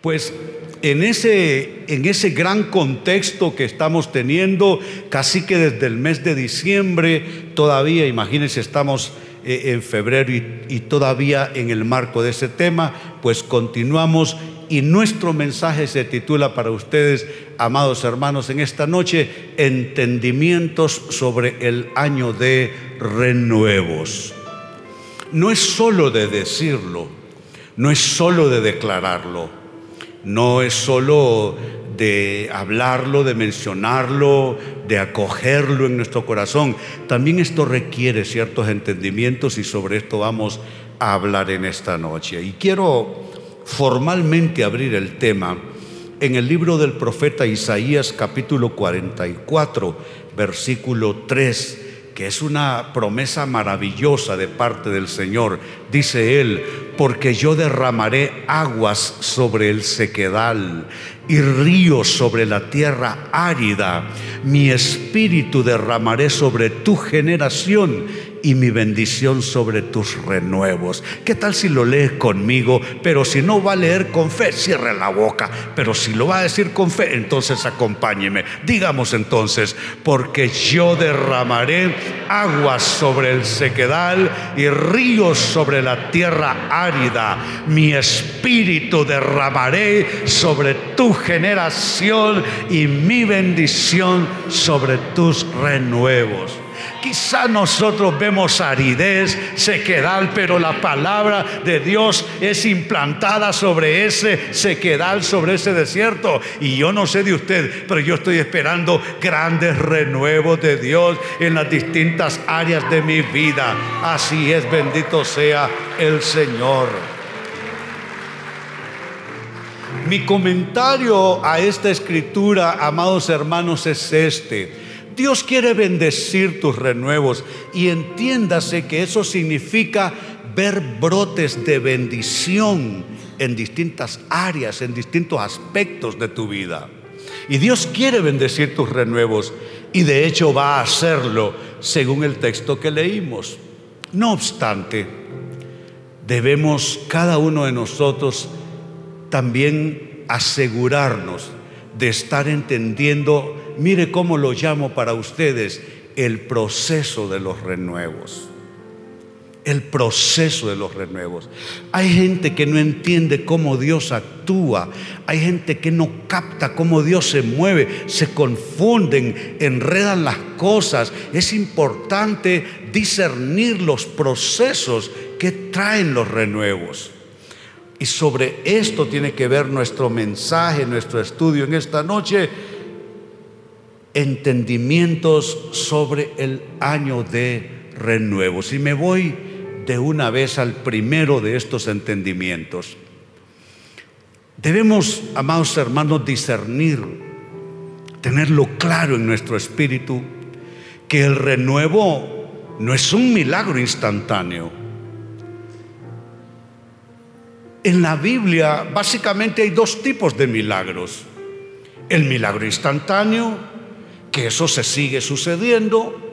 Pues en ese, en ese gran contexto que estamos teniendo, casi que desde el mes de diciembre, todavía, imagínense, estamos eh, en febrero y, y todavía en el marco de ese tema, pues continuamos y nuestro mensaje se titula para ustedes, amados hermanos, en esta noche, entendimientos sobre el año de renuevos. No es solo de decirlo, no es solo de declararlo, no es solo de hablarlo, de mencionarlo, de acogerlo en nuestro corazón. También esto requiere ciertos entendimientos y sobre esto vamos a hablar en esta noche. Y quiero formalmente abrir el tema en el libro del profeta Isaías capítulo 44, versículo 3 que es una promesa maravillosa de parte del Señor. Dice él, porque yo derramaré aguas sobre el sequedal y ríos sobre la tierra árida. Mi espíritu derramaré sobre tu generación y mi bendición sobre tus renuevos. ¿Qué tal si lo lees conmigo? Pero si no va a leer con fe, cierre la boca. Pero si lo va a decir con fe, entonces acompáñeme. Digamos entonces, porque yo derramaré aguas sobre el sequedal y ríos sobre la tierra árida. Mi espíritu derramaré sobre tu generación y mi bendición sobre tus renuevos. Quizá nosotros vemos aridez, sequedal, pero la palabra de Dios es implantada sobre ese sequedal, sobre ese desierto. Y yo no sé de usted, pero yo estoy esperando grandes renuevos de Dios en las distintas áreas de mi vida. Así es, bendito sea el Señor. Mi comentario a esta escritura, amados hermanos, es este. Dios quiere bendecir tus renuevos y entiéndase que eso significa ver brotes de bendición en distintas áreas, en distintos aspectos de tu vida. Y Dios quiere bendecir tus renuevos y de hecho va a hacerlo según el texto que leímos. No obstante, debemos cada uno de nosotros también asegurarnos de estar entendiendo mire cómo lo llamo para ustedes, el proceso de los renuevos. El proceso de los renuevos. Hay gente que no entiende cómo Dios actúa. Hay gente que no capta cómo Dios se mueve. Se confunden, enredan las cosas. Es importante discernir los procesos que traen los renuevos. Y sobre esto tiene que ver nuestro mensaje, nuestro estudio en esta noche entendimientos sobre el año de renuevos. Y me voy de una vez al primero de estos entendimientos. Debemos, amados hermanos, discernir, tenerlo claro en nuestro espíritu, que el renuevo no es un milagro instantáneo. En la Biblia básicamente hay dos tipos de milagros. El milagro instantáneo eso se sigue sucediendo.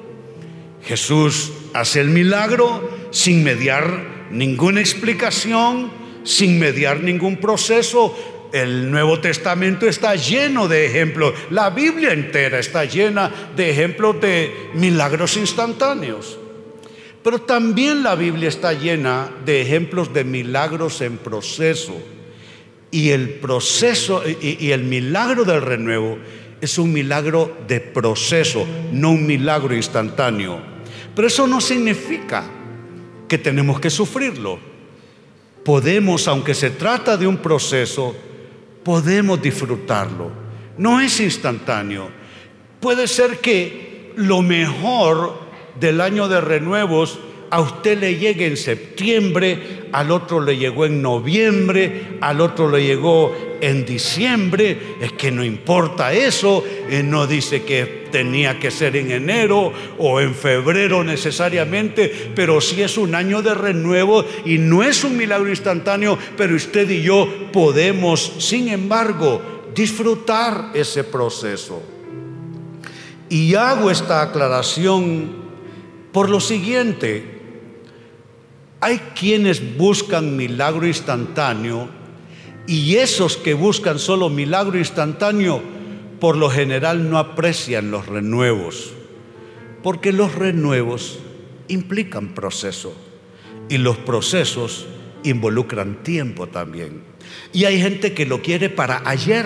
Jesús hace el milagro sin mediar ninguna explicación, sin mediar ningún proceso. El Nuevo Testamento está lleno de ejemplos, la Biblia entera está llena de ejemplos de milagros instantáneos. Pero también la Biblia está llena de ejemplos de milagros en proceso. Y el proceso y el milagro del renuevo es un milagro de proceso, no un milagro instantáneo. Pero eso no significa que tenemos que sufrirlo. Podemos, aunque se trata de un proceso, podemos disfrutarlo. No es instantáneo. Puede ser que lo mejor del año de renuevos a usted le llegue en septiembre, al otro le llegó en noviembre, al otro le llegó en diciembre, es que no importa eso, eh, no dice que tenía que ser en enero o en febrero necesariamente, pero sí es un año de renuevo y no es un milagro instantáneo, pero usted y yo podemos, sin embargo, disfrutar ese proceso. Y hago esta aclaración por lo siguiente, hay quienes buscan milagro instantáneo Y esos que buscan solo milagro instantáneo, por lo general no aprecian los renuevos, porque los renuevos implican proceso y los procesos involucran tiempo también. Y hay gente que lo quiere para ayer.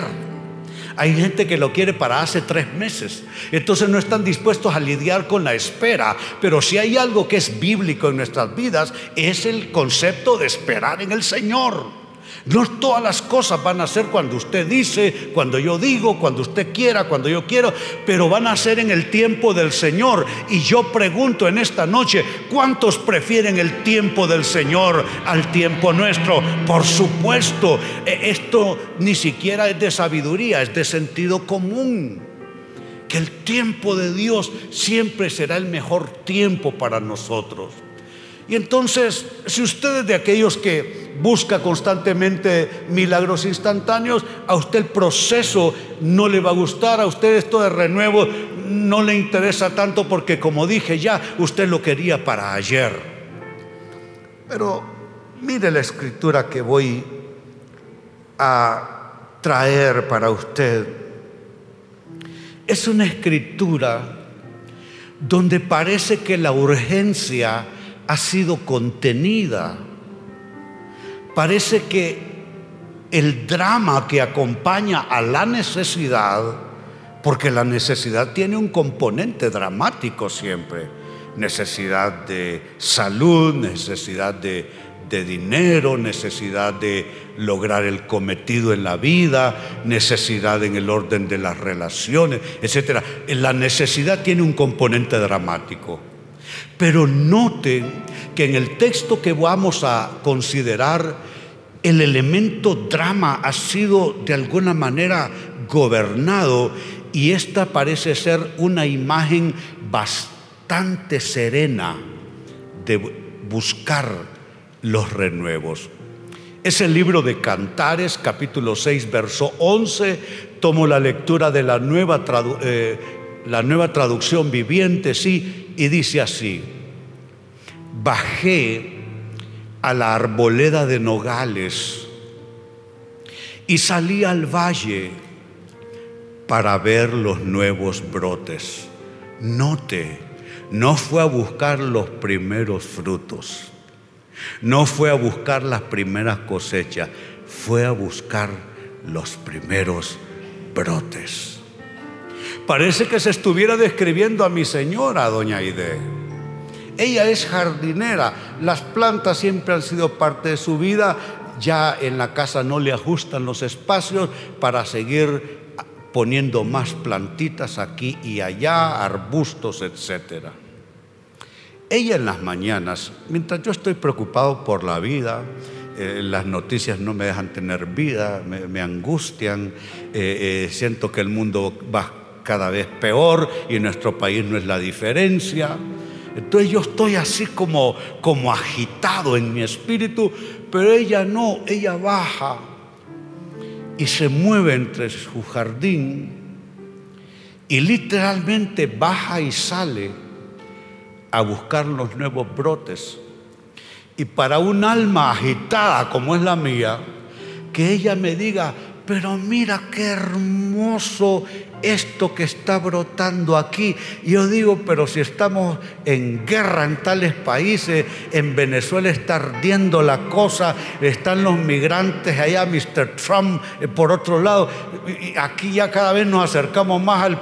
Hay gente que lo quiere para hace tres meses. Entonces no están dispuestos a lidiar con la espera. Pero si hay algo que es bíblico en nuestras vidas, es el concepto de esperar en el Señor. No todas las cosas van a ser cuando usted dice, cuando yo digo, cuando usted quiera, cuando yo quiero, pero van a ser en el tiempo del Señor. Y yo pregunto en esta noche, ¿cuántos prefieren el tiempo del Señor al tiempo nuestro? Por supuesto, e, esto ni siquiera es de sabiduría, es de sentido común. Que el tiempo de Dios siempre será el mejor tiempo para nosotros. Y entonces, si usted es de aquellos que busca constantemente milagros instantáneos, a usted el proceso no le va a gustar, a usted esto de renuevo no le interesa tanto porque como dije ya, usted lo quería para ayer. Pero mire la escritura que voy a traer para usted. Es una escritura donde parece que la urgencia ha sido contenida. Parece que el drama que acompaña a la necesidad, porque la necesidad tiene un componente dramático siempre, necesidad de salud, necesidad de, dinero, necesidad de lograr el cometido en la vida, necesidad en el orden de las relaciones, etc. La necesidad tiene un componente dramático. Pero noten que en el texto que vamos a considerar, el elemento drama ha sido de alguna manera gobernado y esta parece ser una imagen bastante serena de buscar los renuevos. Es el libro de Cantares, capítulo 6, verso 11. Tomo la lectura de la nueva, eh, la nueva traducción viviente, sí, y dice así, bajé a la arboleda de nogales y salí al valle para ver los nuevos brotes. Note, no fue a buscar los primeros frutos, no fue a buscar las primeras cosechas, fue a buscar los primeros brotes. Parece que se estuviera describiendo a mi señora, doña Aide. Ella es jardinera, las plantas siempre han sido parte de su vida, ya en la casa no le ajustan los espacios para seguir poniendo más plantitas aquí y allá, arbustos, etc. Ella en las mañanas, mientras yo estoy preocupado por la vida, eh, las noticias no me dejan tener vida, me, angustian, eh, eh, siento que el mundo va cada vez peor y nuestro país no es la diferencia. Entonces yo estoy así como, como agitado en mi espíritu, pero ella no, ella baja y se mueve entre su jardín y literalmente baja y sale a buscar los nuevos brotes. Y para un alma agitada como es la mía, que ella me diga, pero mira qué hermoso esto que está brotando aquí. yo digo, pero si estamos en guerra en tales países, en Venezuela está ardiendo la cosa, están los migrantes allá, Mr. Trump eh, por otro lado, y aquí ya cada vez nos acercamos más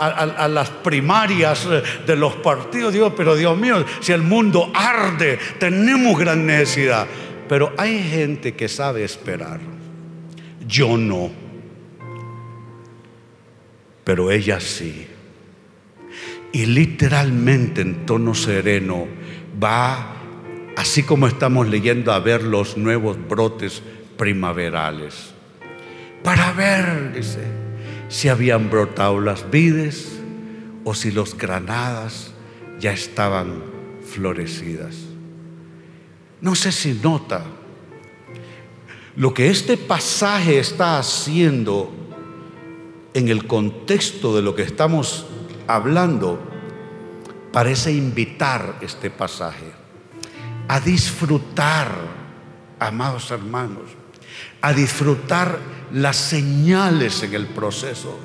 a, las primarias eh, de los partidos. Digo, pero Dios mío, si el mundo arde, tenemos gran necesidad. Pero hay gente que sabe esperar. Yo no pero ella sí. Y literalmente en tono sereno va, así como estamos leyendo, a ver los nuevos brotes primaverales. Para ver, dice, si habían brotado las vides o si los granadas ya estaban florecidas. No sé si nota lo que este pasaje está haciendo en el contexto de lo que estamos hablando, parece invitar este pasaje a disfrutar, amados hermanos, a disfrutar las señales en el proceso.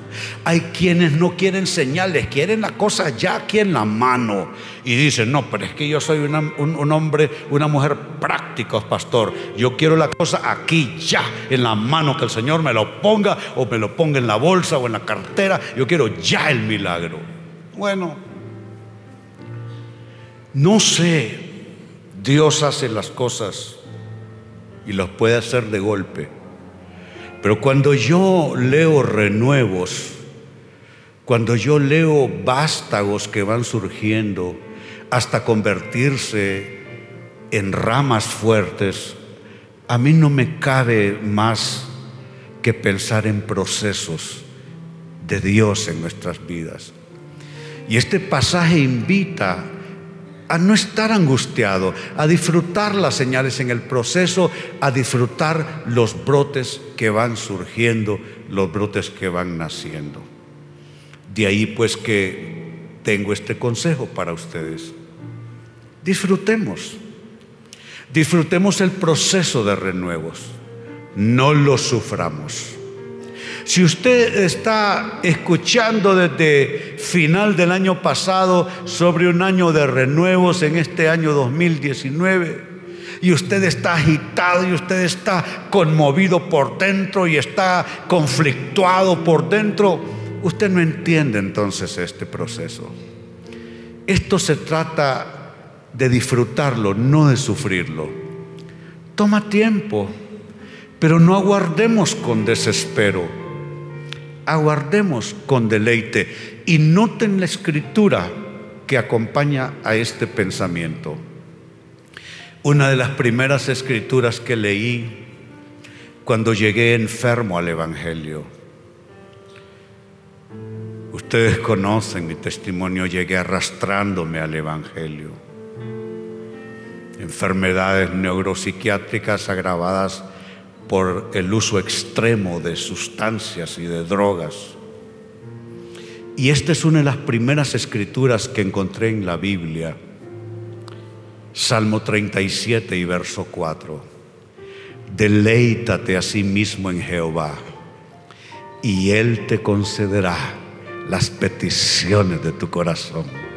Hay quienes no quieren señales, quieren la cosa ya aquí en la mano. Y dicen, no, pero es que yo soy un, hombre, una mujer prácticos, pastor. Yo quiero la cosa aquí, ya, en la mano, que el Señor me lo ponga o me lo ponga en la bolsa o en la cartera. Yo quiero ya el milagro. Bueno, no sé, Dios hace las cosas y los puede hacer de golpe. Pero cuando yo leo renuevos, cuando yo leo vástagos que van surgiendo hasta convertirse en ramas fuertes, a mí no me cabe más que pensar en procesos de Dios en nuestras vidas. Y este pasaje invita a no estar angustiado, a disfrutar las señales en el proceso, a disfrutar los brotes que van surgiendo, los brotes que van naciendo. De ahí pues que tengo este consejo para ustedes. Disfrutemos, disfrutemos el proceso de renuevos, no lo suframos. Si usted está escuchando desde final del año pasado sobre un año de renuevos en este año 2019, y usted está agitado y usted está conmovido por dentro y está conflictuado por dentro, usted no entiende entonces este proceso. Esto se trata de disfrutarlo, no de sufrirlo. Toma tiempo, pero no aguardemos con desespero aguardemos con deleite y noten la escritura que acompaña a este pensamiento. Una de las primeras escrituras que leí cuando llegué enfermo al Evangelio. Ustedes conocen mi testimonio, llegué arrastrándome al Evangelio. Enfermedades neuropsiquiátricas agravadas por el uso extremo de sustancias y de drogas. Y esta es una de las primeras escrituras que encontré en la Biblia. Salmo 37 y verso 4. Deleítate a sí mismo en Jehová y Él te concederá las peticiones de tu corazón.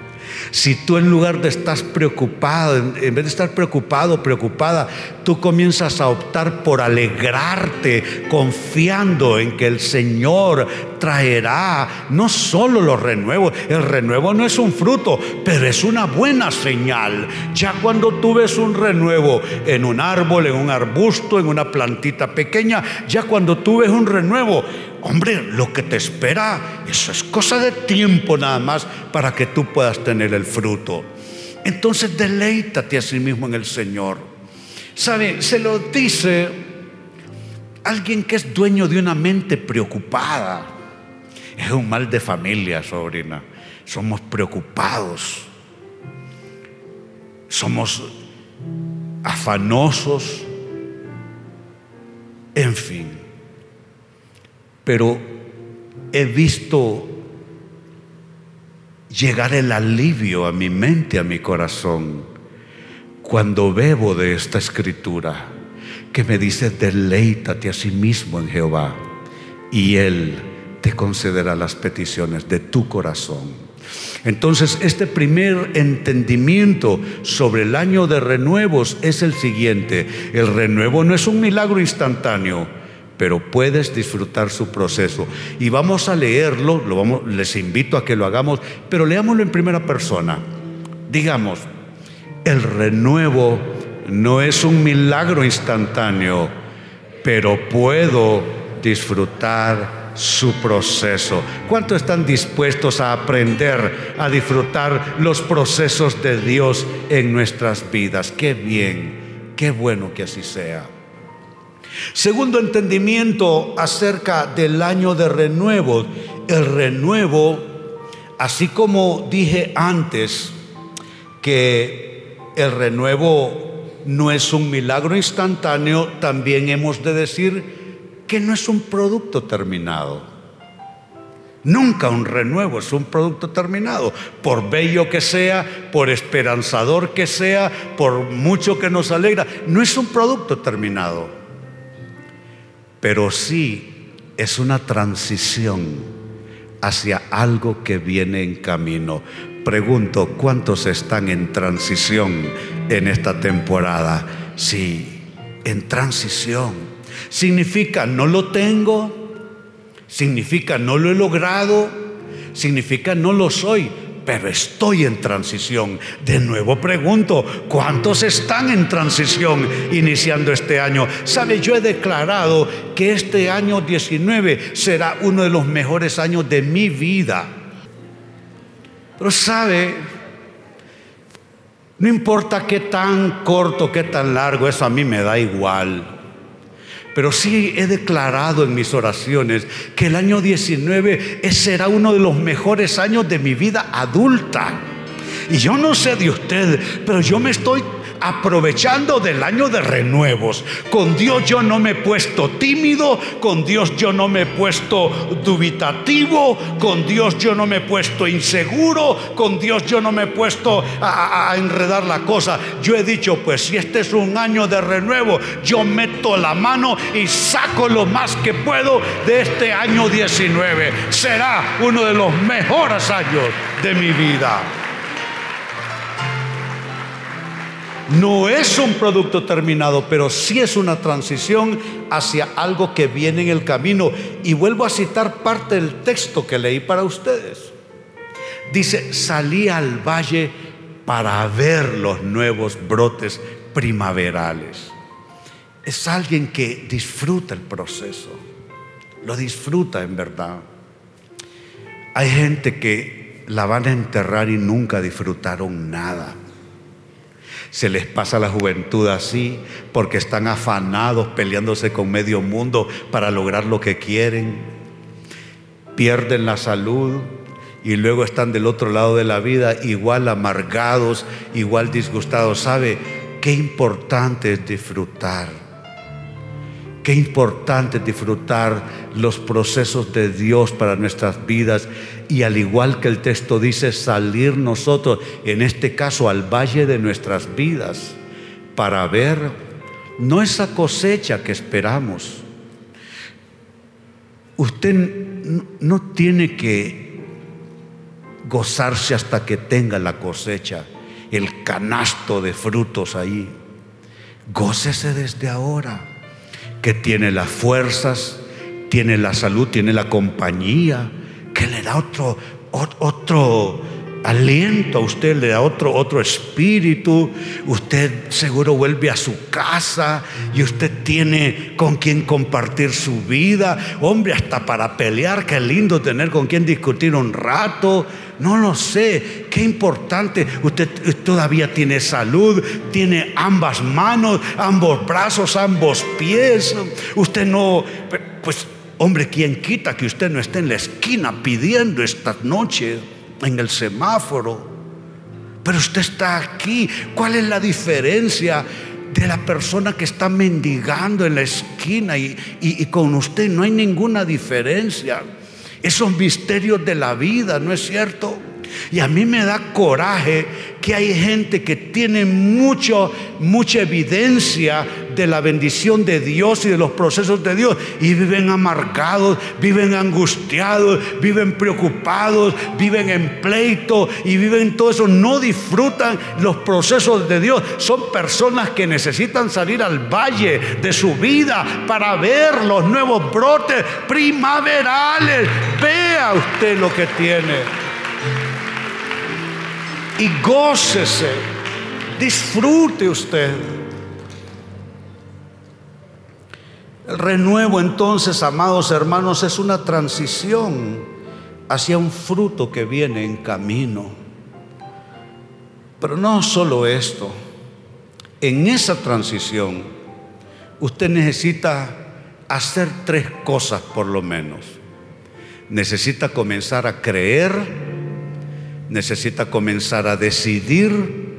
Si tú en lugar de estar preocupado, en vez de estar preocupado, preocupada, tú comienzas a optar por alegrarte, confiando en que el Señor traerá no solo los renuevos, el renuevo no es un fruto, pero es una buena señal. Ya cuando tú ves un renuevo en un árbol, en un arbusto, en una plantita pequeña, ya cuando tú ves un renuevo, hombre, lo que te espera, eso es cosa de tiempo nada más para que tú puedas tener el fruto. Entonces deleítate a sí mismo en el Señor. ¿Sabe? Se lo dice alguien que es dueño de una mente preocupada. Es un mal de familia, sobrina. Somos preocupados. Somos afanosos. En fin. Pero he visto llegar el alivio a mi mente, a mi corazón cuando bebo de esta escritura que me dice, deleítate a sí mismo en Jehová y Él te concederá las peticiones de tu corazón. Entonces, este primer entendimiento sobre el año de renuevos es el siguiente. El renuevo no es un milagro instantáneo, pero puedes disfrutar su proceso. Y vamos a leerlo, lo vamos, les invito a que lo hagamos, pero leámoslo en primera persona. Digamos, el renuevo no es un milagro instantáneo, pero puedo disfrutar su proceso. ¿Cuánto están dispuestos a aprender a disfrutar los procesos de Dios en nuestras vidas? Qué bien, qué bueno que así sea. Segundo entendimiento acerca del año de renuevo. El renuevo, así como dije antes, que el renuevo no es un milagro instantáneo, también hemos de decir que no es un producto terminado. Nunca un renuevo es un producto terminado, por bello que sea, por esperanzador que sea, por mucho que nos alegra, no es un producto terminado. Pero sí es una transición hacia algo que viene en camino. Pregunto, ¿cuántos están en transición en esta temporada? Sí, en transición. Significa no lo tengo, significa no lo he logrado, significa no lo soy, pero estoy en transición. De nuevo pregunto, ¿cuántos están en transición iniciando este año? Sabe, yo he declarado que este año 19 será uno de los mejores años de mi vida. Pero sabe, no importa qué tan corto, qué tan largo, eso a mí me da igual. Pero sí he declarado en mis oraciones que el año 19 será uno de los mejores años de mi vida adulta. Y yo no sé de usted, pero yo me estoy aprovechando del año de renuevos. Con Dios yo no me he puesto tímido, con Dios yo no me he puesto dubitativo, con Dios yo no me he puesto inseguro, con Dios yo no me he puesto a, a enredar la cosa. Yo he dicho, pues si este es un año de renuevo, yo meto la mano y saco lo más que puedo de este año 19. Será uno de los mejores años de mi vida. No es un producto terminado, pero sí es una transición hacia algo que viene en el camino. Y vuelvo a citar parte del texto que leí para ustedes. Dice, salí al valle para ver los nuevos brotes primaverales. Es alguien que disfruta el proceso, lo disfruta en verdad. Hay gente que la van a enterrar y nunca disfrutaron nada. Se les pasa la juventud así porque están afanados peleándose con medio mundo para lograr lo que quieren. Pierden la salud y luego están del otro lado de la vida igual amargados, igual disgustados. ¿Sabe qué importante es disfrutar? Qué importante disfrutar los procesos de Dios para nuestras vidas y al igual que el texto dice, salir nosotros, en este caso al valle de nuestras vidas, para ver no esa cosecha que esperamos. Usted no tiene que gozarse hasta que tenga la cosecha, el canasto de frutos ahí. Gócese desde ahora que tiene las fuerzas, tiene la salud, tiene la compañía, que le da otro, otro aliento a usted, le da otro, otro espíritu. Usted seguro vuelve a su casa y usted tiene con quien compartir su vida. Hombre, hasta para pelear, qué lindo tener con quien discutir un rato. No lo sé, qué importante. Usted todavía tiene salud, tiene ambas manos, ambos brazos, ambos pies. Usted no, pues hombre, ¿quién quita que usted no esté en la esquina pidiendo esta noche en el semáforo? Pero usted está aquí. ¿Cuál es la diferencia? de la persona que está mendigando en la esquina y, y, con usted no hay ninguna diferencia esos misterios de la vida, ¿no es cierto? Y a mí me da coraje que hay gente que tiene mucho, mucha evidencia de la bendición de Dios y de los procesos de Dios y viven amargados, viven angustiados, viven preocupados, viven en pleito y viven todo eso. No disfrutan los procesos de Dios. Son personas que necesitan salir al valle de su vida para ver los nuevos brotes primaverales. Vea usted lo que tiene y gócese, disfrute usted. El renuevo entonces, amados hermanos, es una transición hacia un fruto que viene en camino. Pero no solo esto, en esa transición usted necesita hacer tres cosas por lo menos. Necesita comenzar a creer, necesita comenzar a decidir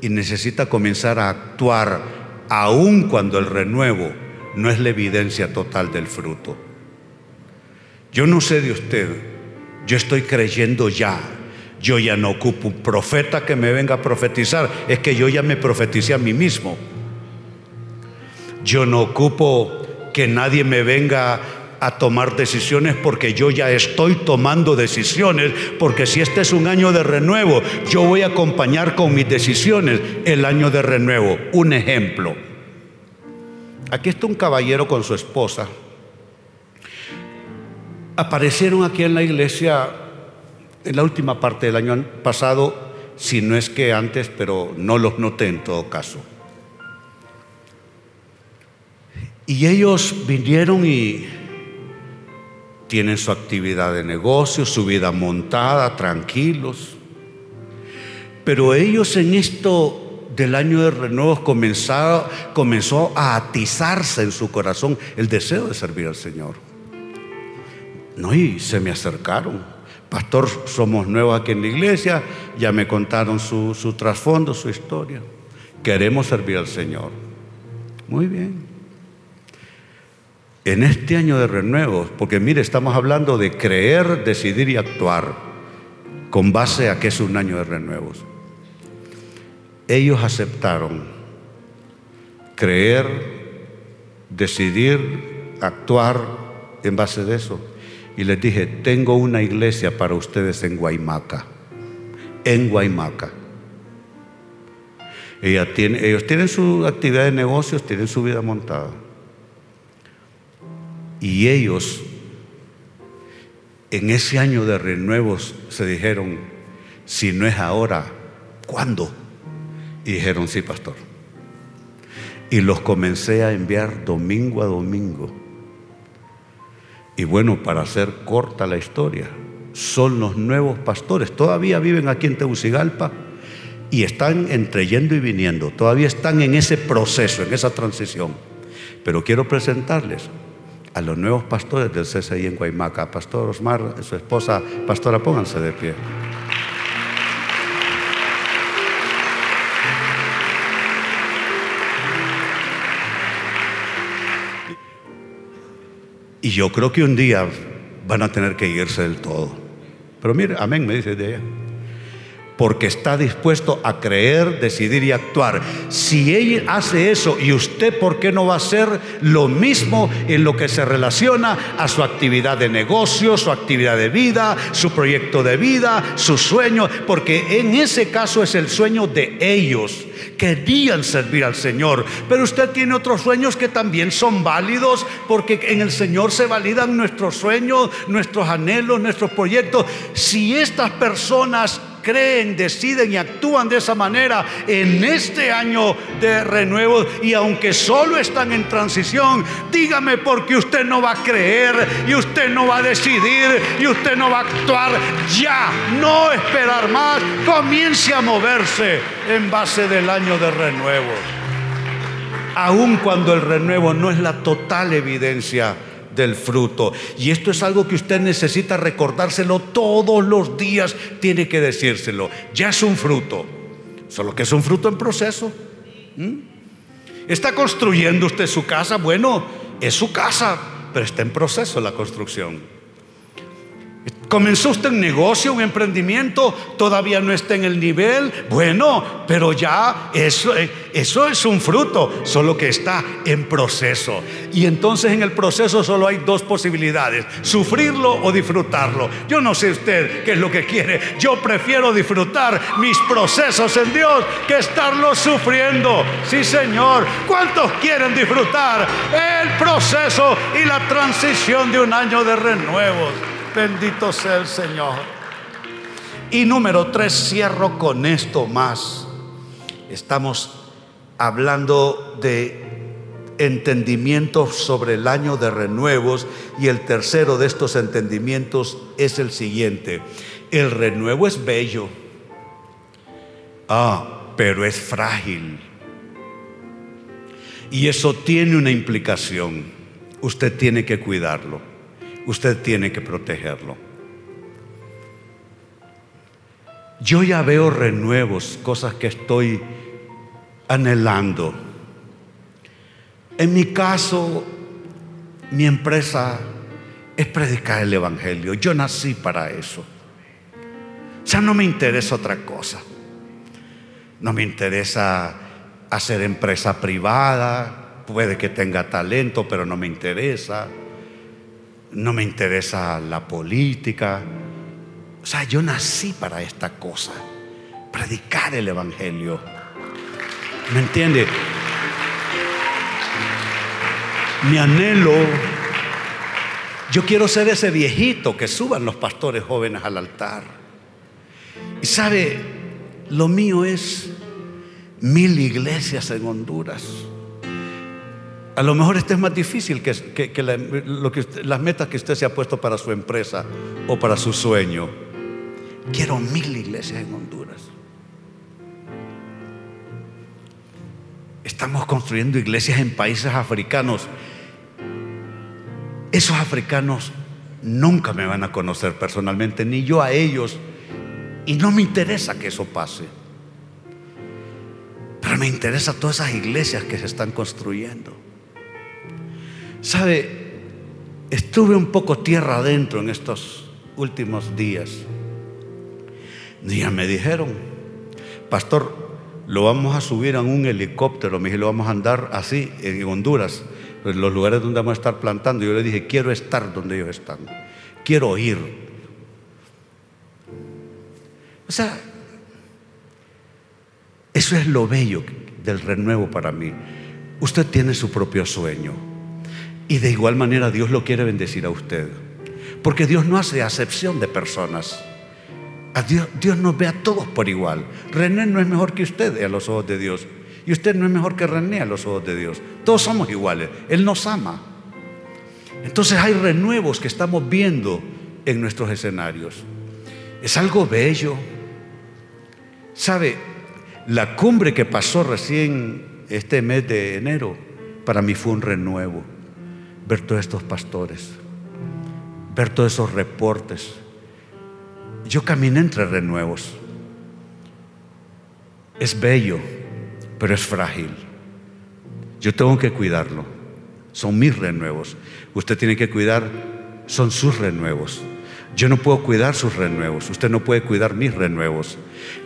y necesita comenzar a actuar aun cuando el renuevo no es la evidencia total del fruto. Yo no sé de usted, yo estoy creyendo ya. Yo ya no ocupo un profeta que me venga a profetizar, es que yo ya me profeticé a mí mismo. Yo no ocupo que nadie me venga a tomar decisiones porque yo ya estoy tomando decisiones, porque si este es un año de renuevo, yo voy a acompañar con mis decisiones el año de renuevo. Un ejemplo. Aquí está un caballero con su esposa. Aparecieron aquí en la iglesia en la última parte del año pasado, si no es que antes, pero no los noté en todo caso. Y ellos vinieron y tienen su actividad de negocio, su vida montada, tranquilos. Pero ellos en esto del año de renuevo comenzó a atizarse en su corazón el deseo de servir al Señor. No, y se me acercaron. Pastor, somos nuevos aquí en la iglesia, ya me contaron su trasfondo, su historia. Queremos servir al Señor. Muy bien en este año de renuevo, porque mire, estamos hablando de creer, decidir y actuar con base a que es un año de renuevos. Ellos aceptaron creer, decidir, actuar en base de eso. Y les dije, tengo una iglesia para ustedes en Guaymaca, en Guaymaca. ellos tienen su actividad de negocios, tienen su vida montada. Y ellos en ese año de renuevos se dijeron, si no es ahora, ¿cuándo? Y dijeron, sí, pastor. Y los comencé a enviar domingo a domingo. Y bueno, para hacer corta la historia, son los nuevos pastores. Todavía viven aquí en Tegucigalpa y están entre yendo y viniendo. Todavía están en ese proceso, en esa transición. Pero quiero presentarles a los nuevos pastores del CSI en Guaymaca. Pastor Osmar, su esposa, pastora, pónganse de pie. Y yo creo que un día van a tener que irse del todo. Pero mire, amén, me dice de ella porque está dispuesto a creer, decidir y actuar. Si ella hace eso y usted, ¿por qué no va a hacer lo mismo en lo que se relaciona a su actividad de negocio, su actividad de vida, su proyecto de vida, su sueño? Porque en ese caso es el sueño de ellos. Querían servir al Señor, pero usted tiene otros sueños que también son válidos, porque en el Señor se validan nuestros sueños, nuestros anhelos, nuestros proyectos. Si estas personas creen, deciden y actúan de esa manera en este año de renuevo. Y aunque solo están en transición, dígame porque usted no va a creer y usted no va a decidir y usted no va a actuar ya, no esperar más, comience a moverse en base del año de renuevo. Aun cuando el renuevo no es la total evidencia del fruto. Y esto es algo que usted necesita recordárselo todos los días, tiene que decírselo. Ya es un fruto, solo que es un fruto en proceso. ¿Mm? ¿Está construyendo usted su casa? Bueno, es su casa, pero está en proceso la construcción. Comenzó usted un negocio, un emprendimiento, todavía no está en el nivel. Bueno, pero ya eso, eh, eso es un fruto, solo que está en proceso. Y entonces en el proceso solo hay dos posibilidades, sufrirlo o disfrutarlo. Yo no sé usted qué es lo que quiere. Yo prefiero disfrutar mis procesos en Dios que estarlo sufriendo. Sí, Señor. ¿Cuántos quieren disfrutar el proceso y la transición de un año de renuevos? Bendito sea el Señor. Y número tres, cierro con esto más. Estamos hablando de entendimientos sobre el año de renuevos y el tercero de estos entendimientos es el siguiente. El renuevo es bello. Ah, pero es frágil. Y eso tiene una implicación. Usted tiene que cuidarlo usted tiene que protegerlo. Yo ya veo renuevos, cosas que estoy anhelando. En mi caso, mi empresa es predicar el Evangelio. Yo nací para eso. Ya no me interesa otra cosa. No me interesa hacer empresa privada. puede que tenga talento, pero no me interesa. No me interesa la política. O sea, yo nací para esta cosa, predicar el Evangelio. ¿Me entiende? Mi anhelo, yo quiero ser ese viejito que suban los pastores jóvenes al altar. Y sabe, lo mío es mil iglesias en Honduras. A lo mejor este es más difícil que, lo que las metas que usted se ha puesto para su empresa o para su sueño. Quiero mil iglesias en Honduras. Estamos construyendo iglesias en países africanos. Esos africanos nunca me van a conocer personalmente, ni yo a ellos. Y no me interesa que eso pase. Pero me interesa todas esas iglesias que se están construyendo. ¿Sabe? Estuve un poco tierra adentro en estos últimos días. Ya me dijeron, pastor, lo vamos a subir en un helicóptero, me dije, lo vamos a andar así en Honduras, en los lugares donde vamos a estar plantando. Yo le dije, quiero estar donde ellos están, quiero ir. O sea, eso es lo bello del renuevo para mí. Usted tiene su propio sueño y de igual manera Dios lo quiere bendecir a usted, porque Dios no hace acepción de personas. Dios, Dios nos ve a todos por igual. René no es mejor que usted a los ojos de Dios. Y usted no es mejor que René a los ojos de Dios. Todos somos iguales. Él nos ama. Entonces hay renuevos que estamos viendo en nuestros escenarios. Es algo bello. ¿Sabe? La cumbre que pasó recién este mes de enero, para mí fue un renuevo. Ver todos estos pastores, ver todos esos reportes, yo caminé entre renuevos. Es bello, pero es frágil. Yo tengo que cuidarlo. Son mis renuevos. Usted tiene que cuidar, son sus renuevos. Yo no puedo cuidar sus renuevos. Usted no puede cuidar mis renuevos.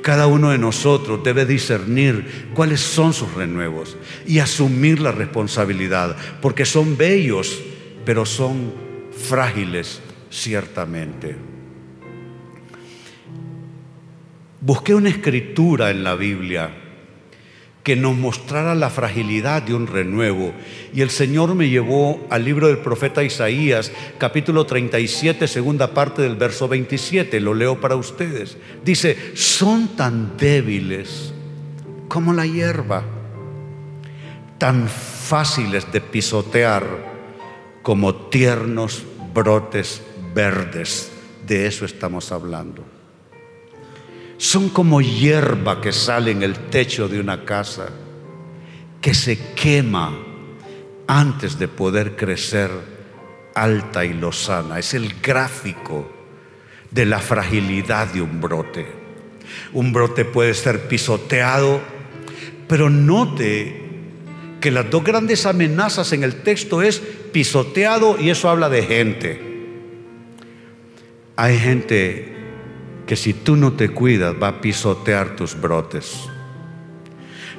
Cada uno de nosotros debe discernir cuáles son sus renuevos y asumir la responsabilidad, porque son bellos, pero son frágiles ciertamente. Busqué una escritura en la Biblia que nos mostrara la fragilidad de un renuevo. Y el Señor me llevó al libro del profeta Isaías, capítulo 37, segunda parte del verso 27. Lo leo para ustedes. Dice, son tan débiles como la hierba, tan fáciles de pisotear como tiernos brotes verdes. De eso estamos hablando son como hierba que sale en el techo de una casa, que se quema antes de poder crecer alta y lozana. Es el gráfico de la fragilidad de un brote. Un brote puede ser pisoteado, pero note que las dos grandes amenazas en el texto es pisoteado y eso habla de gente. Hay gente que si tú no te cuidas va a pisotear tus brotes.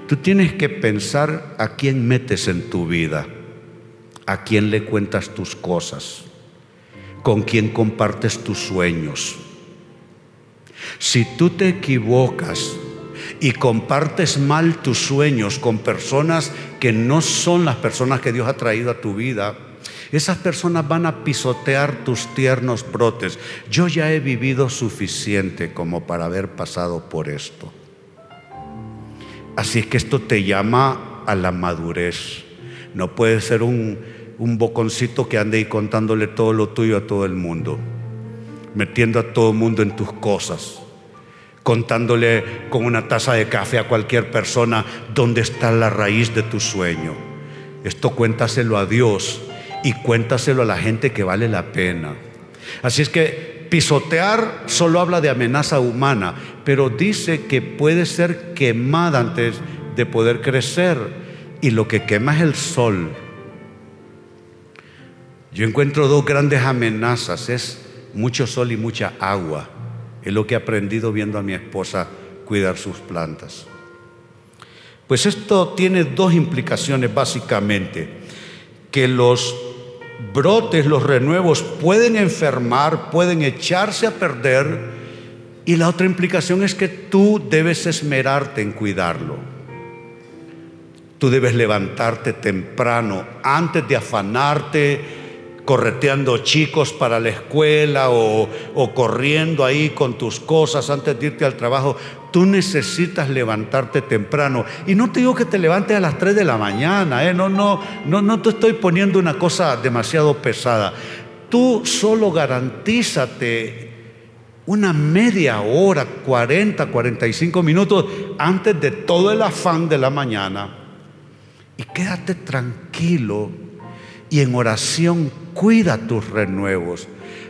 Tú tienes que pensar a quién metes en tu vida, a quién le cuentas tus cosas, con quién compartes tus sueños. Si tú te equivocas y compartes mal tus sueños con personas que no son las personas que Dios ha traído a tu vida, esas personas van a pisotear tus tiernos brotes. Yo ya he vivido suficiente como para haber pasado por esto. Así es que esto te llama a la madurez. No puedes ser un, un boconcito que ande ahí contándole todo lo tuyo a todo el mundo, metiendo a todo el mundo en tus cosas, contándole con una taza de café a cualquier persona dónde está la raíz de tu sueño. Esto cuéntaselo a Dios y cuéntaselo a la gente que vale la pena. Así es que pisotear solo habla de amenaza humana, pero dice que puede ser quemada antes de poder crecer y lo que quema es el sol. Yo encuentro dos grandes amenazas, es mucho sol y mucha agua. Es lo que he aprendido viendo a mi esposa cuidar sus plantas. Pues esto tiene dos implicaciones básicamente, que los brotes, los renuevos pueden enfermar, pueden echarse a perder, y la otra implicación es que tú debes esmerarte en cuidarlo. Tú debes levantarte temprano antes de afanarte correteando chicos para la escuela o, corriendo ahí con tus cosas antes de irte al trabajo. Tú necesitas levantarte temprano. Y no te digo que te levantes a las 3 de la mañana, ¿eh? no, no, no, no te estoy poniendo una cosa demasiado pesada. Tú solo garantízate una media hora, 40, 45 minutos antes de todo el afán de la mañana. Y quédate tranquilo y en oración cuida tus renuevos.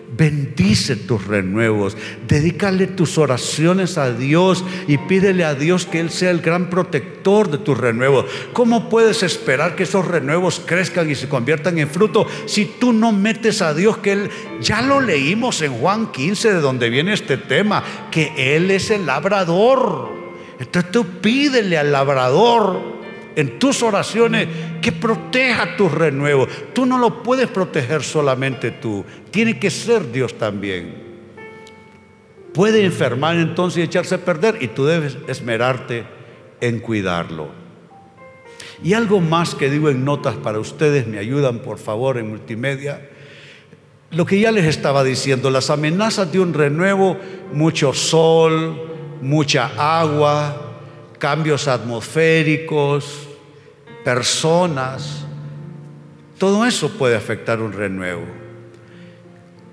Bendice tus renuevos, dedícale tus oraciones a Dios y pídele a Dios que Él sea el gran protector de tus renuevos. ¿Cómo puedes esperar que esos renuevos crezcan y se conviertan en fruto si tú no metes a Dios que Él, ya lo leímos en Juan 15 de donde viene este tema, que Él es el labrador? Entonces tú pídele al labrador en tus oraciones que proteja tus renuevos. Tú no lo puedes proteger solamente tú, tiene que ser Dios también. Puede enfermar entonces y echarse a perder y tú debes esmerarte en cuidarlo. Y algo más que digo en notas para ustedes, me ayudan por favor en multimedia. Lo que ya les estaba diciendo, las amenazas de un renuevo, mucho sol, mucha agua, cambios atmosféricos, personas, todo eso puede afectar un renuevo.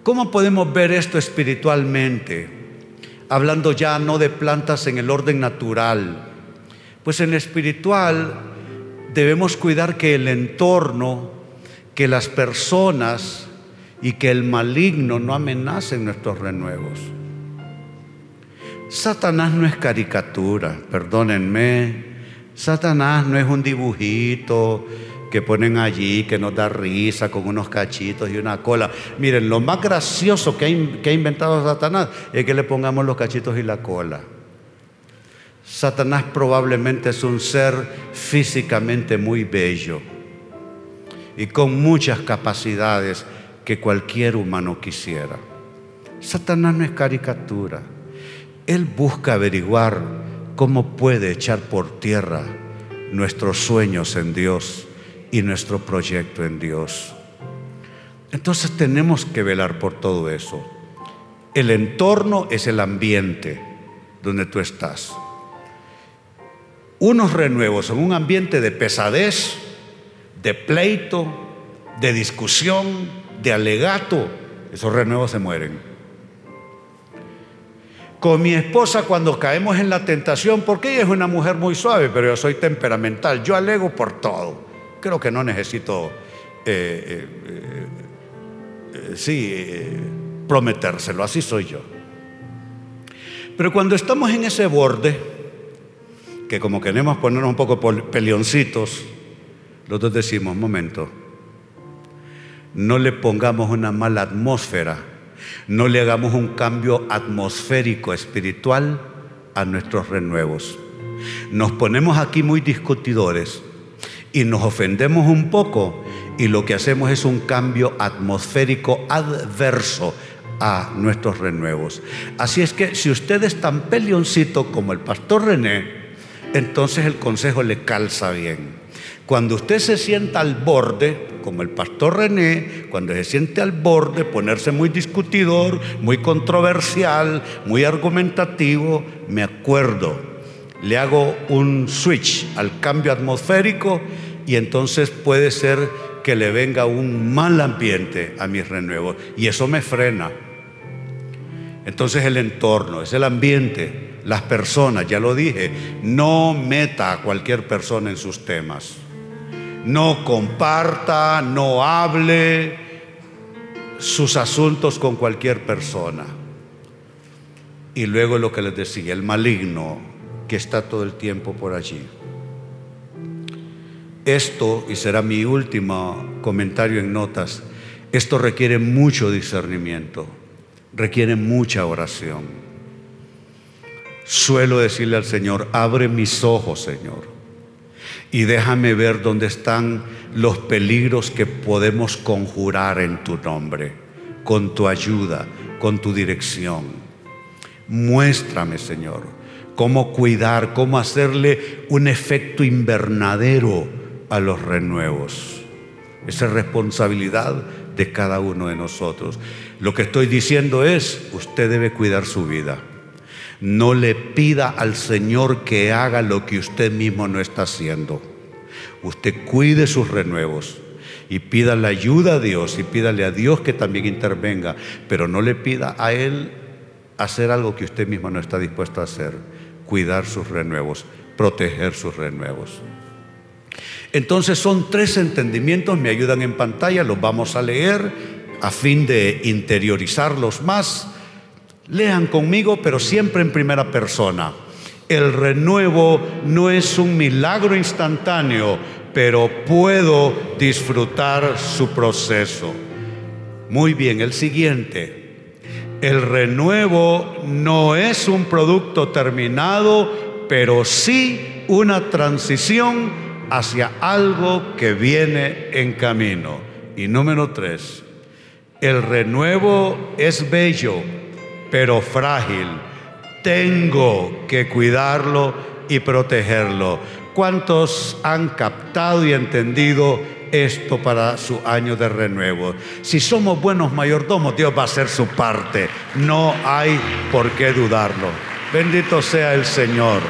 ¿Cómo podemos ver esto espiritualmente? Hablando ya no de plantas en el orden natural, pues en espiritual debemos cuidar que el entorno, que las personas y que el maligno no amenacen nuestros renuevos. Satanás no es caricatura, perdónenme, Satanás no es un dibujito que ponen allí, que nos da risa con unos cachitos y una cola. Miren, lo más gracioso que ha, inventado Satanás es que le pongamos los cachitos y la cola. Satanás probablemente es un ser físicamente muy bello y con muchas capacidades que cualquier humano quisiera. Satanás no es caricatura. Él busca averiguar ¿cómo puede echar por tierra nuestros sueños en Dios y nuestro proyecto en Dios? Entonces tenemos que velar por todo eso. El entorno es el ambiente donde tú estás. Unos renuevos en un ambiente de pesadez, de pleito, de discusión, de alegato, esos renuevos se mueren. Con mi esposa cuando caemos en la tentación, porque ella es una mujer muy suave, pero yo soy temperamental, yo alego por todo. Creo que no necesito, eh, eh, eh, sí, prometérselo, así soy yo. Pero cuando estamos en ese borde, que como queremos ponernos un poco peleoncitos, los dos decimos, momento, no le pongamos una mala atmósfera no le hagamos un cambio atmosférico espiritual a nuestros renuevos. Nos ponemos aquí muy discutidores y nos ofendemos un poco y lo que hacemos es un cambio atmosférico adverso a nuestros renuevos. Así es que si usted es tan pelioncito como el pastor René, entonces el consejo le calza bien. Cuando usted se sienta al borde, como el pastor René, cuando se siente al borde, ponerse muy discutidor, muy controversial, muy argumentativo, me acuerdo, le hago un switch al cambio atmosférico y entonces puede ser que le venga un mal ambiente a mis renuevos. Y eso me frena. Entonces el entorno, es el ambiente, las personas, ya lo dije, no meta a cualquier persona en sus temas no comparta, no hable sus asuntos con cualquier persona. Y luego lo que les decía, el maligno que está todo el tiempo por allí. Esto, y será mi último comentario en notas, esto requiere mucho discernimiento, requiere mucha oración. Suelo decirle al Señor, abre mis ojos, Señor y déjame ver dónde están los peligros que podemos conjurar en tu nombre, con tu ayuda, con tu dirección. Muéstrame, Señor, cómo cuidar, cómo hacerle un efecto invernadero a los renuevos. Esa es responsabilidad de cada uno de nosotros. Lo que estoy diciendo es, usted debe cuidar su vida. No le pida al Señor que haga lo que usted mismo no está haciendo. Usted cuide sus renuevos y pida la ayuda a Dios y pídale a Dios que también intervenga, pero no le pida a Él hacer algo que usted mismo no está dispuesto a hacer. Cuidar sus renuevos, proteger sus renuevos. Entonces son tres entendimientos, me ayudan en pantalla, los vamos a leer a fin de interiorizarlos más. Lean conmigo, pero siempre en primera persona. El renuevo no es un milagro instantáneo, pero puedo disfrutar su proceso. Muy bien, el siguiente. El renuevo no es un producto terminado, pero sí una transición hacia algo que viene en camino. Y número tres, el renuevo es bello, pero frágil. Tengo que cuidarlo y protegerlo. ¿Cuántos han captado y entendido esto para su año de renuevo? Si somos buenos mayordomos, Dios va a hacer su parte. No hay por qué dudarlo. Bendito sea el Señor.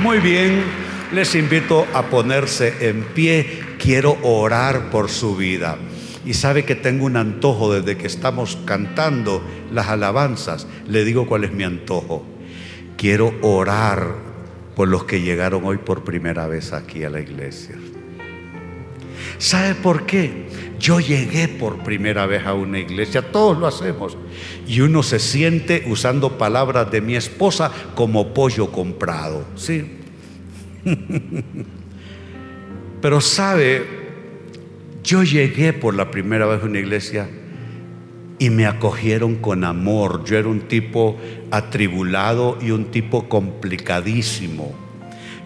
Muy bien, les invito a ponerse en pie. Quiero orar por su vida. Y sabe que tengo un antojo desde que estamos cantando las alabanzas. Le digo cuál es mi antojo. Quiero orar por los que llegaron hoy por primera vez aquí a la iglesia. ¿Sabe por qué? Yo llegué por primera vez a una iglesia, todos lo hacemos, y uno se siente, usando palabras de mi esposa, como pollo comprado. ¿sí? Pero sabe, yo llegué por la primera vez a una iglesia y me acogieron con amor. Yo era un tipo atribulado y un tipo complicadísimo,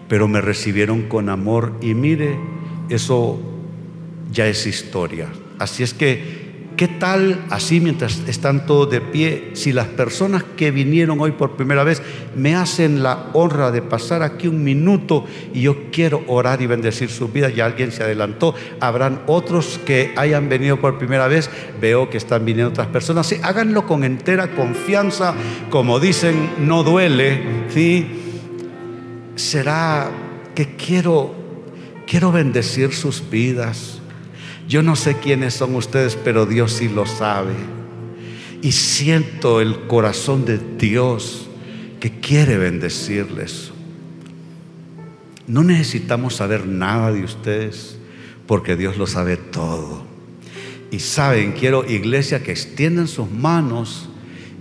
pero me recibieron con amor y mire, eso ya es historia. Así es que ¿Qué tal así mientras están todos de pie? Si las personas que vinieron hoy por primera vez me hacen la honra de pasar aquí un minuto y yo quiero orar y bendecir su vida, ya alguien se adelantó, habrán otros que hayan venido por primera vez, veo que están viniendo otras personas, sí, háganlo con entera confianza, como dicen, no duele, ¿sí? Será que quiero, quiero bendecir sus vidas yo no sé quiénes son ustedes, pero Dios sí lo sabe. Y siento el corazón de Dios que quiere bendecirles. No necesitamos saber nada de ustedes porque Dios lo sabe todo. Y saben, quiero iglesia que extiendan sus manos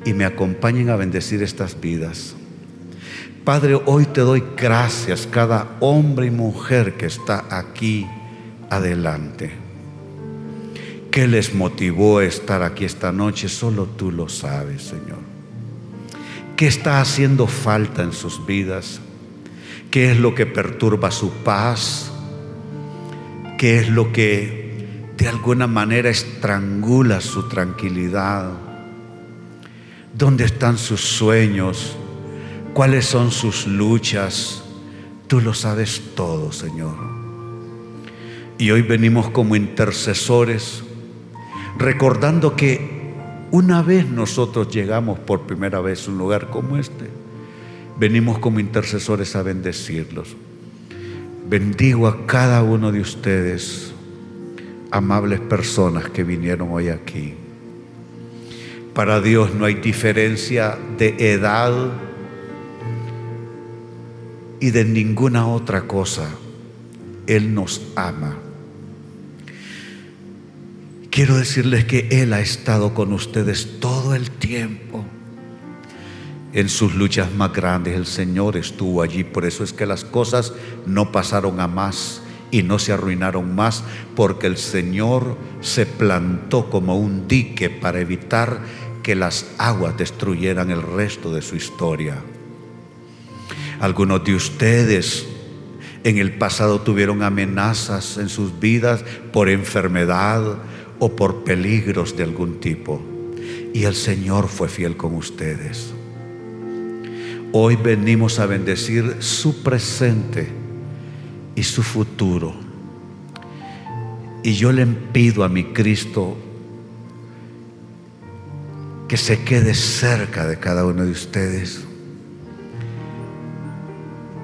y me acompañen a bendecir estas vidas. Padre, hoy te doy gracias cada hombre y mujer que está aquí adelante. ¿Qué les motivó a estar aquí esta noche? Solo tú lo sabes, Señor. ¿Qué está haciendo falta en sus vidas? ¿Qué es lo que perturba su paz? ¿Qué es lo que de alguna manera estrangula su tranquilidad? ¿Dónde están sus sueños? ¿Cuáles son sus luchas? Tú lo sabes todo, Señor. Y hoy venimos como intercesores recordando que una vez nosotros llegamos por primera vez a un lugar como este, venimos como intercesores a bendecirlos. Bendigo a cada uno de ustedes, amables personas que vinieron hoy aquí. Para Dios no hay diferencia de edad y de ninguna otra cosa. Él nos ama. Quiero decirles que Él ha estado con ustedes todo el tiempo. En sus luchas más grandes el Señor estuvo allí. Por eso es que las cosas no pasaron a más y no se arruinaron más, porque el Señor se plantó como un dique para evitar que las aguas destruyeran el resto de su historia. Algunos de ustedes en el pasado tuvieron amenazas en sus vidas por enfermedad o por peligros de algún tipo. Y el Señor fue fiel con ustedes. Hoy venimos a bendecir su presente y su futuro. Y yo le pido a mi Cristo que se quede cerca de cada uno de ustedes,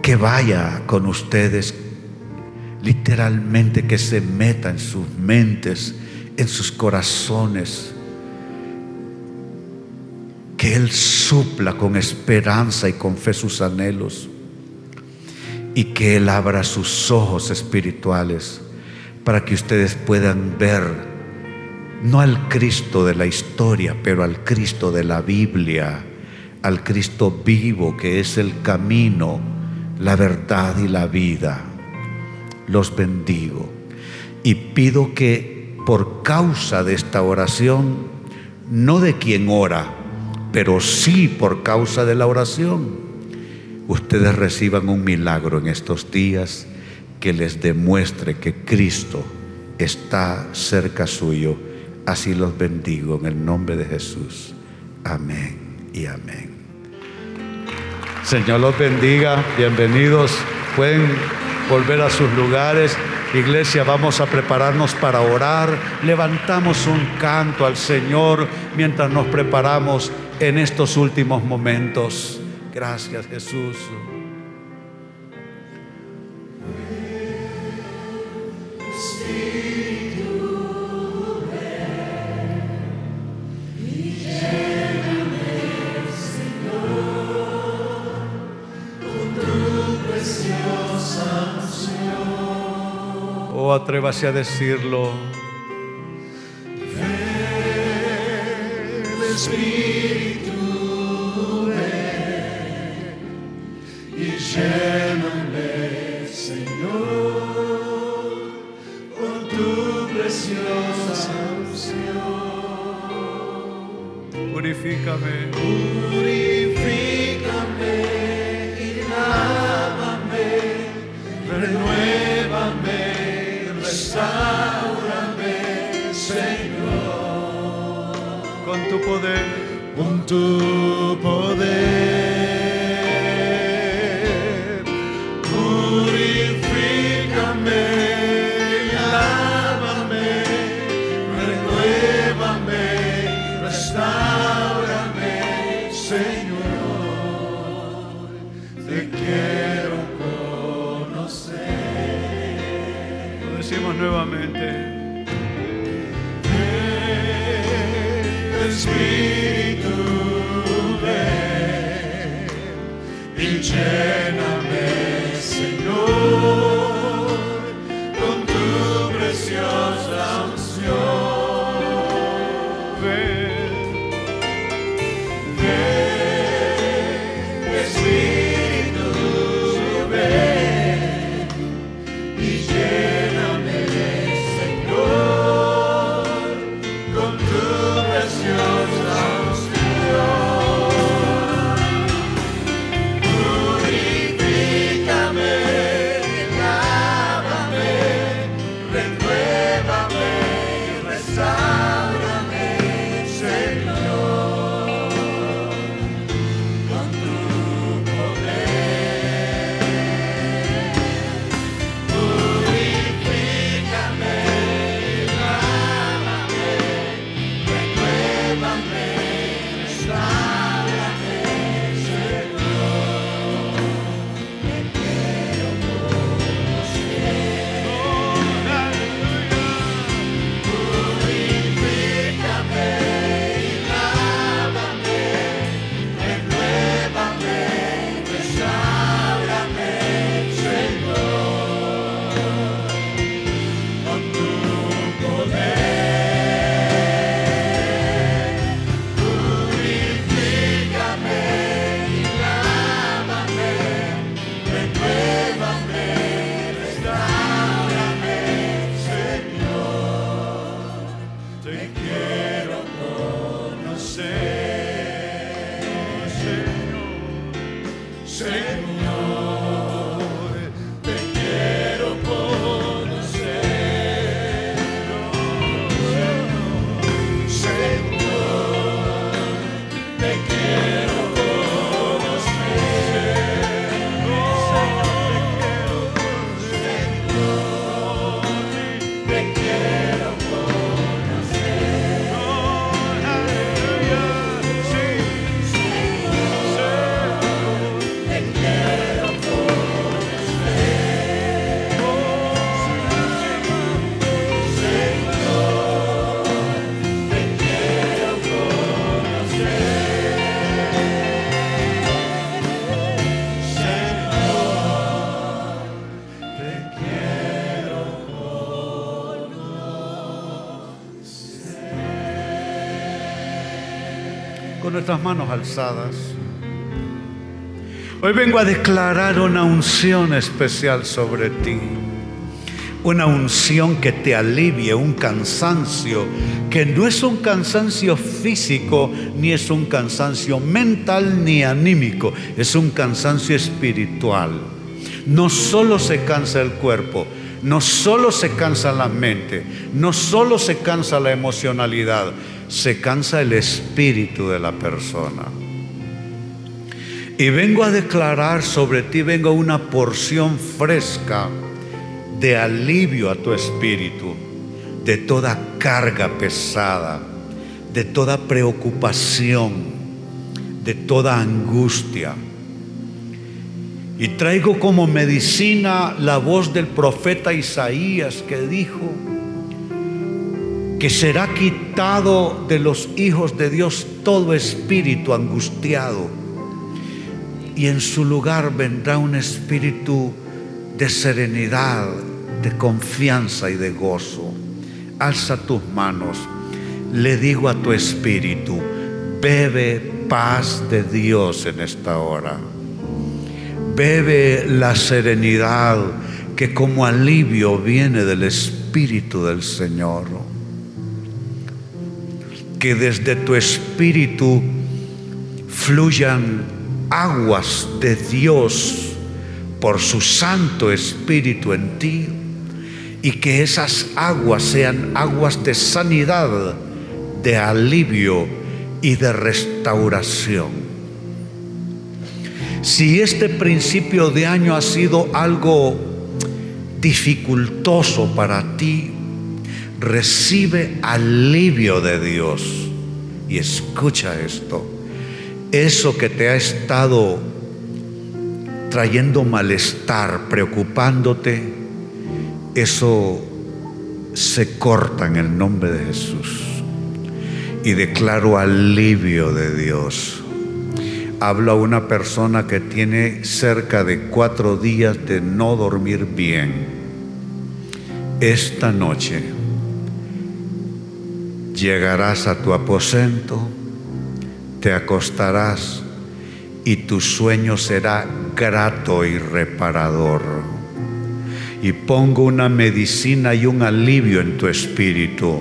que vaya con ustedes, literalmente que se meta en sus mentes, en sus corazones, que Él supla con esperanza y con fe sus anhelos y que Él abra sus ojos espirituales para que ustedes puedan ver no al Cristo de la historia, pero al Cristo de la Biblia, al Cristo vivo que es el camino, la verdad y la vida. Los bendigo y pido que por causa de esta oración, no de quien ora, pero sí por causa de la oración, ustedes reciban un milagro en estos días que les demuestre que Cristo está cerca suyo Así los bendigo en el nombre de Jesús. Amén y amén. Señor los bendiga. Bienvenidos. Pueden volver a sus lugares. Iglesia, vamos a prepararnos para orar. Levantamos un canto al Señor mientras nos preparamos en estos últimos momentos. Gracias Jesús. Atrévase a decirlo. El Espíritu ven y lléname, Señor, con tu preciosa unción. Purifícame. Purifícame tu poder. con tu y nuestras manos alzadas. Hoy vengo a declarar una unción especial sobre ti. Una unción que te alivie, un cansancio, que no es un cansancio físico, ni es un cansancio mental, ni anímico, es un cansancio espiritual. No solo se cansa el cuerpo, no solo se cansa la mente, no solo se cansa la emocionalidad, se cansa el espíritu de la persona. Y vengo a declarar sobre ti, vengo una porción fresca de alivio a tu espíritu, de toda carga pesada, de toda preocupación, de toda angustia. Y traigo como medicina la voz del profeta Isaías que dijo que será quitado de los hijos de Dios todo espíritu angustiado y en su lugar vendrá un espíritu de serenidad, de confianza y de gozo. Alza tus manos, le digo a tu espíritu, bebe paz de Dios en esta hora. Bebe la serenidad que como alivio viene del Espíritu del Señor. Que desde tu espíritu fluyan aguas de Dios por su Santo Espíritu en ti y que esas aguas sean aguas de sanidad, de alivio y de restauración. Si este principio de año ha sido algo dificultoso para ti, recibe alivio de Dios. Y escucha esto, eso que te ha estado trayendo malestar, preocupándote, eso se corta en el nombre de Jesús. Y declaro alivio de Dios. Hablo a una persona que tiene cerca de cuatro días de no dormir bien. Esta noche llegarás a tu aposento, te acostarás y tu sueño será grato y reparador. Y pongo una medicina y un alivio en tu espíritu.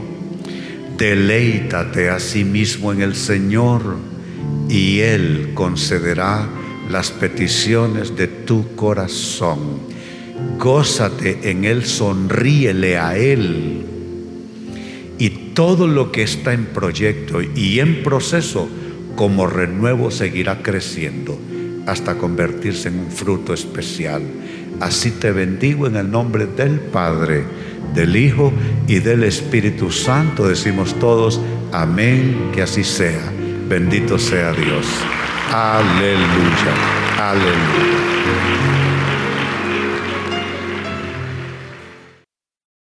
Deleítate a sí mismo en el Señor y Él concederá las peticiones de tu corazón. Gózate en Él, sonríele a Él. Todo lo que está en proyecto y en proceso, como renuevo, seguirá creciendo hasta convertirse en un fruto especial. Así te bendigo en el nombre del Padre, del Hijo y del Espíritu Santo. Decimos todos, amén, que así sea. Bendito sea Dios. Aleluya, aleluya.